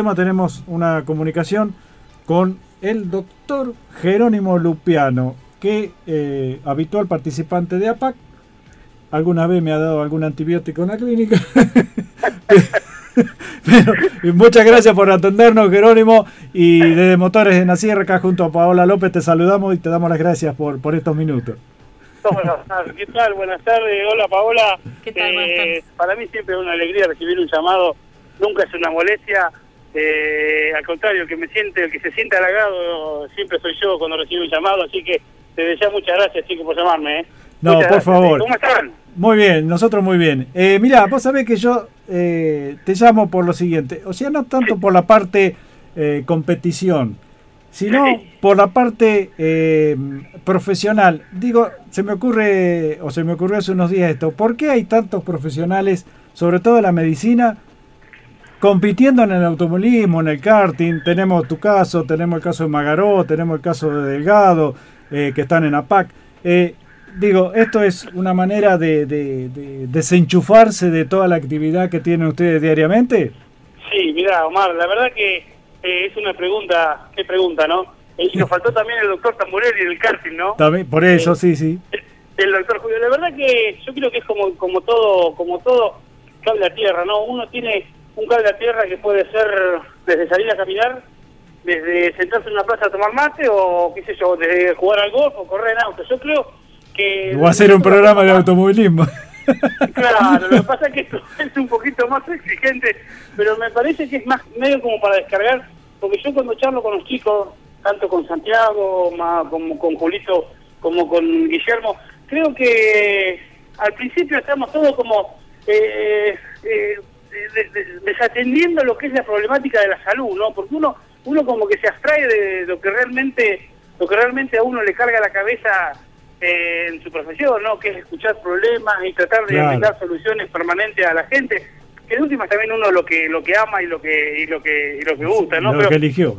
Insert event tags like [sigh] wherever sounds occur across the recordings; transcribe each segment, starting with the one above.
tema tenemos una comunicación con el doctor Jerónimo Lupiano, que eh, habitual participante de APAC, alguna vez me ha dado algún antibiótico en la clínica. [laughs] Pero, muchas gracias por atendernos, Jerónimo. Y desde Motores de la Sierra, acá junto a Paola López, te saludamos y te damos las gracias por, por estos minutos. ¿Qué tal? Buenas tardes. Hola, Paola. ¿Qué tal? Eh, para mí siempre es una alegría recibir un llamado. Nunca es una molestia eh, al contrario, el que me siente, el que se siente halagado siempre soy yo cuando recibo un llamado, así que te deseo muchas gracias, chicos, por llamarme. ¿eh? No, por favor. ¿Cómo están? Muy bien, nosotros muy bien. Eh, mira, vos sabés que yo eh, te llamo por lo siguiente, o sea, no tanto por la parte eh, competición, sino por la parte profesional. Digo, se me ocurre, o se me ocurrió hace unos días esto, ¿por qué hay tantos profesionales, sobre todo en la medicina, compitiendo en el automovilismo, en el karting, tenemos tu caso, tenemos el caso de Magaró, tenemos el caso de Delgado, eh, que están en APAC. Eh, digo, esto es una manera de, desenchufarse de toda la actividad que tienen ustedes diariamente. Sí, mira, Omar, la verdad que eh, es una pregunta, qué pregunta, ¿no? Y nos [laughs] faltó también el doctor Tamburelli en el karting, ¿no? También, por eso, sí, sí. El doctor Julio, la verdad que yo creo que es como, como todo, como todo cable a tierra, ¿no? Uno tiene un cable a tierra que puede ser desde salir a caminar, desde sentarse en una plaza a tomar mate o qué sé yo, desde jugar al golf o correr en auto. Yo creo que... O hacer un programa de automovilismo. [laughs] Claro, lo que pasa es que esto [laughs] es un poquito más exigente, pero me parece que es más medio como para descargar, porque yo cuando charlo con los chicos, tanto con Santiago como con Julito, como con Guillermo, creo que al principio estamos todos como eh, eh, desatendiendo lo que es la problemática de la salud, ¿no? Porque uno uno como que se abstrae de lo que realmente lo que realmente a uno le carga la cabeza eh, en su profesión, ¿no? Que es escuchar problemas y tratar de dar soluciones permanentes a la gente. Que de última también uno lo que lo que ama y lo que y lo que y lo que gusta, ¿no? Lo que eligió.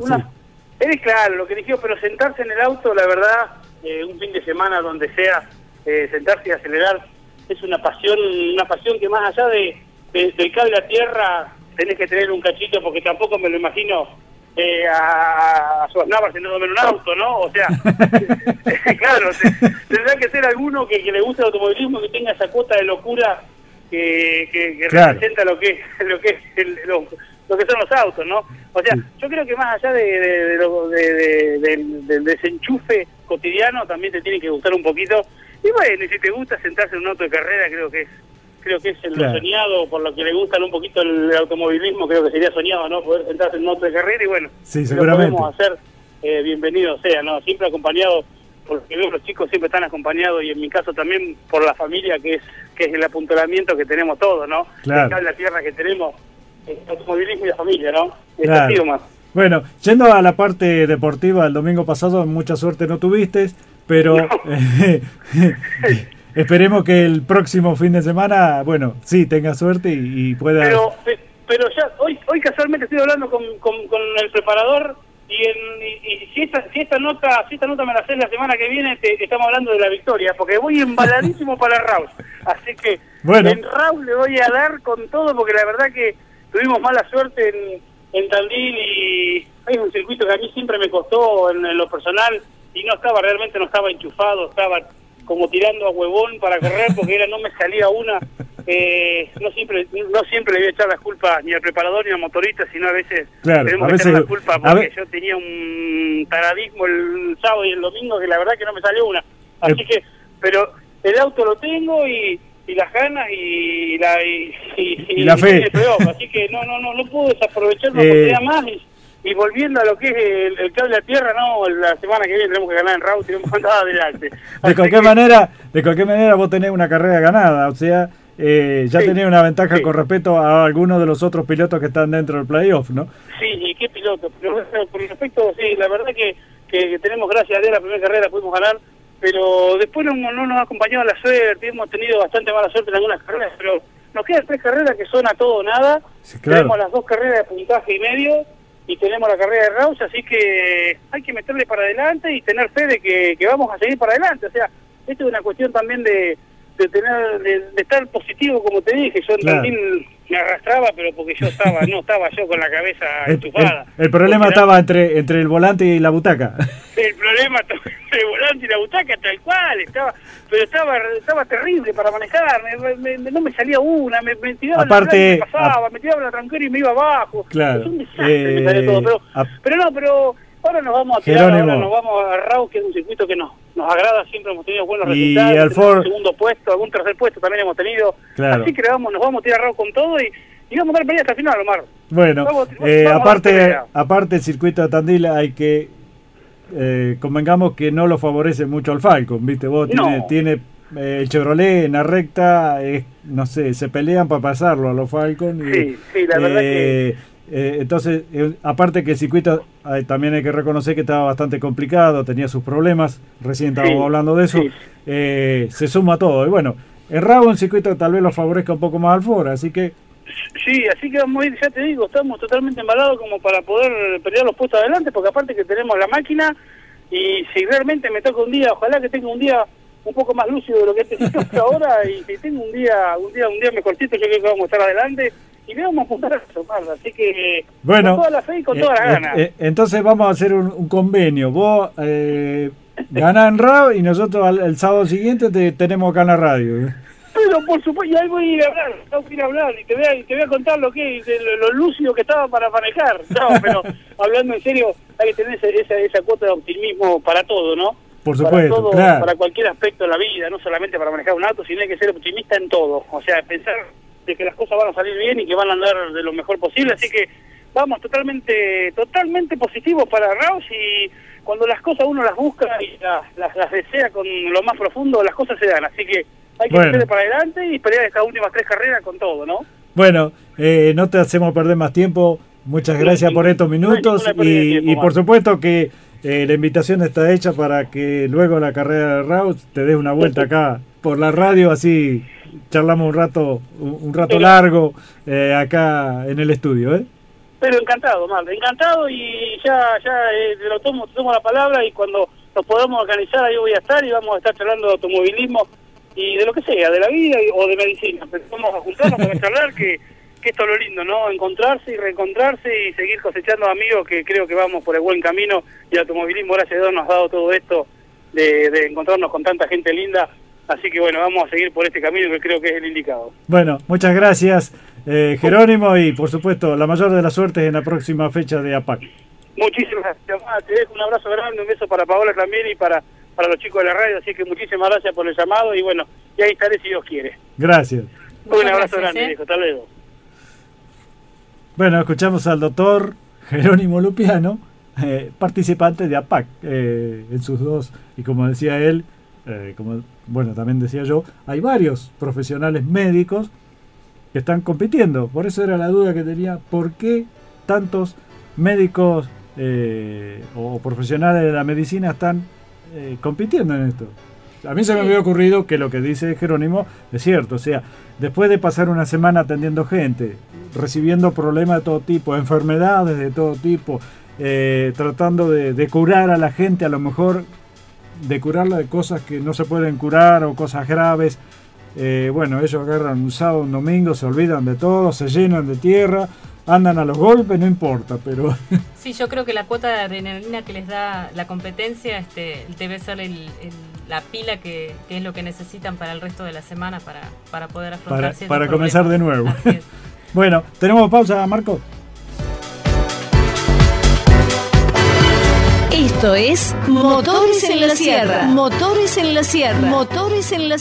Es claro, lo que eligió, pero sentarse en el auto, la verdad, eh, un fin de semana donde sea, eh, sentarse y acelerar, es una pasión, una pasión que más allá de del cable a tierra tenés que tener un cachito porque tampoco me lo imagino eh, a, a Schwarzenegger en un auto, ¿no? O sea, [laughs] [laughs] claro, tendrá que ser alguno que, le guste el automovilismo que tenga esa cuota de locura que, que, representa lo que lo que es lo, que son los autos, ¿no? O sea, yo creo que más allá de, de, del desenchufe cotidiano, también te tiene que gustar un poquito. Y bueno, y si te gusta sentarse en un auto de carrera, creo que es creo que es el soñado, por lo que le gusta un poquito el automovilismo, creo que sería soñado, ¿no? Poder sentarse en de carrera y bueno, sí, seguramente. lo podemos hacer, eh, bienvenido sea, ¿no? Siempre acompañado, porque los chicos siempre están acompañados y en mi caso también por la familia, que es que es el apuntalamiento que tenemos todos, ¿no? Claro. la tierra que tenemos, el automovilismo y la familia, ¿no? Claro. más. Bueno, yendo a la parte deportiva, el domingo pasado mucha suerte no tuviste, pero... [laughs] [laughs] Esperemos que el próximo fin de semana, bueno, sí, tenga suerte y, pueda... Pero, pero ya, hoy, hoy casualmente estoy hablando con, con, el preparador y, y, si, esta, si esta nota si esta nota me la haces la semana que viene, te, estamos hablando de la victoria, porque voy embaladísimo para Raúl. Así que bueno. en Raúl le voy a dar con todo, porque la verdad que tuvimos mala suerte en, en Tandil y hay un circuito que a mí siempre me costó en, en lo personal y no estaba, realmente no estaba enchufado, estaba como tirando a huevón para correr porque era no me salía una. Eh, no siempre no siempre le voy a echar las culpas ni al preparador ni al motorista, sino a veces tenemos que echar la culpa porque yo tenía un paradigma el sábado y el domingo que la verdad que no me salió una. Así que, pero el auto lo tengo y, y las ganas y la y, la fe. así que no no no no puedo desaprovechar una eh, oportunidad más y volviendo a lo que es el, cable a tierra, no, la semana que viene tenemos que ganar en y tenemos que andar adelante. de cualquier manera, de cualquier manera vos tenés una carrera ganada, o sea, eh, ya tenés una ventaja con respecto a algunos de los otros pilotos que están dentro del playoff, ¿no? Sí, y qué piloto. Pero, por respecto, sí, la verdad que, que tenemos, gracias a Dios, la primera carrera pudimos ganar, pero después no, no nos ha acompañado la suerte, hemos tenido bastante mala suerte en algunas carreras, pero nos quedan tres carreras que son a todo o nada. Tenemos las dos carreras de puntaje y medio y tenemos la carrera de Raus, así que hay que meterle para adelante y tener fe de que, vamos a seguir para adelante. O sea, esto es una cuestión también de, de tener de, estar positivo como te dije. Yo también me arrastraba pero porque yo estaba [laughs] no estaba yo con la cabeza enchufada. el, problema estaba entre entre el volante y la butaca. El problema [laughs] el volante y la butaca tal cual estaba pero estaba estaba terrible para manejar no me salía una me, me tiraba Aparte, la pasaba me tiraba la tranquera y me iba abajo claro es un desastre me salía todo pero, pero no pero Ahora nos vamos a tirar, ahora nos vamos a Raúl, que es un circuito que nos, nos agrada, siempre hemos tenido buenos y resultados. Ford... segundo puesto, algún tercer puesto también hemos tenido. Así que vamos, nos vamos a tirar Raúl con todo y, y vamos a dar pelea hasta el final, Omar. Bueno, eh, aparte, aparte el circuito de Tandil hay que, eh, convengamos que no lo favorece mucho al Falcon, ¿viste? Vos tiene, tiene eh, el Chevrolet en la recta, no sé, se pelean para pasarlo a los Falcon. Y, sí, sí, la verdad que eh, entonces, eh, aparte que el circuito también hay que reconocer que estaba bastante complicado, tenía sus problemas, recién estábamos hablando de eso, eh, se suma todo. Y bueno, en Rabo un circuito tal vez lo favorezca un poco más al foro, así que... Sí, así que vamos a ir, ya te digo, estamos totalmente embalados como para poder pelear los puestos adelante, porque aparte que tenemos la máquina y si realmente me toca un día, ojalá que tenga un día un poco más lúcido de lo que te hasta [laughs] ahora y si tengo un día un día un día mejorcito yo creo que vamos a estar adelante y vamos a apuntar a eso, Así que bueno, con toda la fe y con toda la eh, gana. Eh, entonces vamos a hacer un, convenio. Vos eh, en RAW y nosotros el sábado siguiente te tenemos acá en la radio. Pero por supuesto, y ahí voy a ir a hablar, tengo que ir a hablar y te voy a, te voy a contar lo que lo, lúcido que estaba para manejar. No, [laughs] pero hablando en serio, hay que tener esa, esa cuota de optimismo para todo, ¿no? Por supuesto, para, todo, para cualquier aspecto de la vida, no solamente para manejar un auto, sino hay que ser optimista en todo. O sea, pensar de que las cosas van a salir bien y que van a andar de lo mejor posible, así que vamos totalmente totalmente positivos para Raus y cuando las cosas uno las busca y las, las, desea con lo más profundo, las cosas se dan, así que hay que bueno. para adelante y pelear estas últimas tres carreras con todo, ¿no? Bueno, eh, no te hacemos perder más tiempo, muchas gracias por estos minutos y, por supuesto que eh, la invitación está hecha para que luego la carrera de Raus te des una vuelta acá por la radio, así charlamos un rato un rato largo eh, acá en el estudio, ¿eh? Pero encantado, mal, encantado y ya ya eh, lo tomo, tomo la palabra y cuando nos podamos organizar ahí voy a estar y vamos a estar charlando de automovilismo y de lo que sea, de la vida o de medicina. Pero vamos a juntarnos para charlar que, que esto es lo lindo, ¿no? Encontrarse y reencontrarse y seguir cosechando amigos que creo que vamos por el buen camino y el automovilismo, gracias a Dios, nos ha dado todo esto de, de encontrarnos con tanta gente linda Así que bueno, vamos a seguir por este camino que creo que es el indicado. Bueno, muchas gracias eh, Jerónimo y por supuesto la mayor de las suertes en la próxima fecha de APAC. Muchísimas gracias. Te dejo un abrazo grande, un beso para Paola también y para, para los chicos de la radio. Así que muchísimas gracias por el llamado y bueno, y ahí estaré si Dios quiere. Gracias. Un abrazo grande, ¿eh? Hasta luego. Bueno, escuchamos al doctor Jerónimo Lupiano, eh, participante de APAC en sus dos, y como decía él, como bueno, también decía yo, hay varios profesionales médicos que están compitiendo. Por eso era la duda que tenía, ¿por qué tantos médicos eh, o profesionales de la medicina están eh, compitiendo en esto? A mí se me había ocurrido que lo que dice Jerónimo es cierto, o sea, después de pasar una semana atendiendo gente, recibiendo problemas de todo tipo, enfermedades de todo tipo, eh, tratando de curar a la gente, a lo mejor de curarla de cosas que no se pueden curar o cosas graves. Eh, bueno, ellos agarran un sábado, un domingo, se olvidan de todo, se llenan de tierra, andan a los golpes, no importa, pero... [laughs] Sí, yo creo que la cuota de adrenalina que les da la competencia este, debe ser la pila que, es lo que necesitan para el resto de la semana para, para poder afrontar Para, para comenzar de nuevo. [laughs] bueno, ¿tenemos pausa, Marco? Esto es Motores en la Sierra. Motores en la Sierra. Motores en la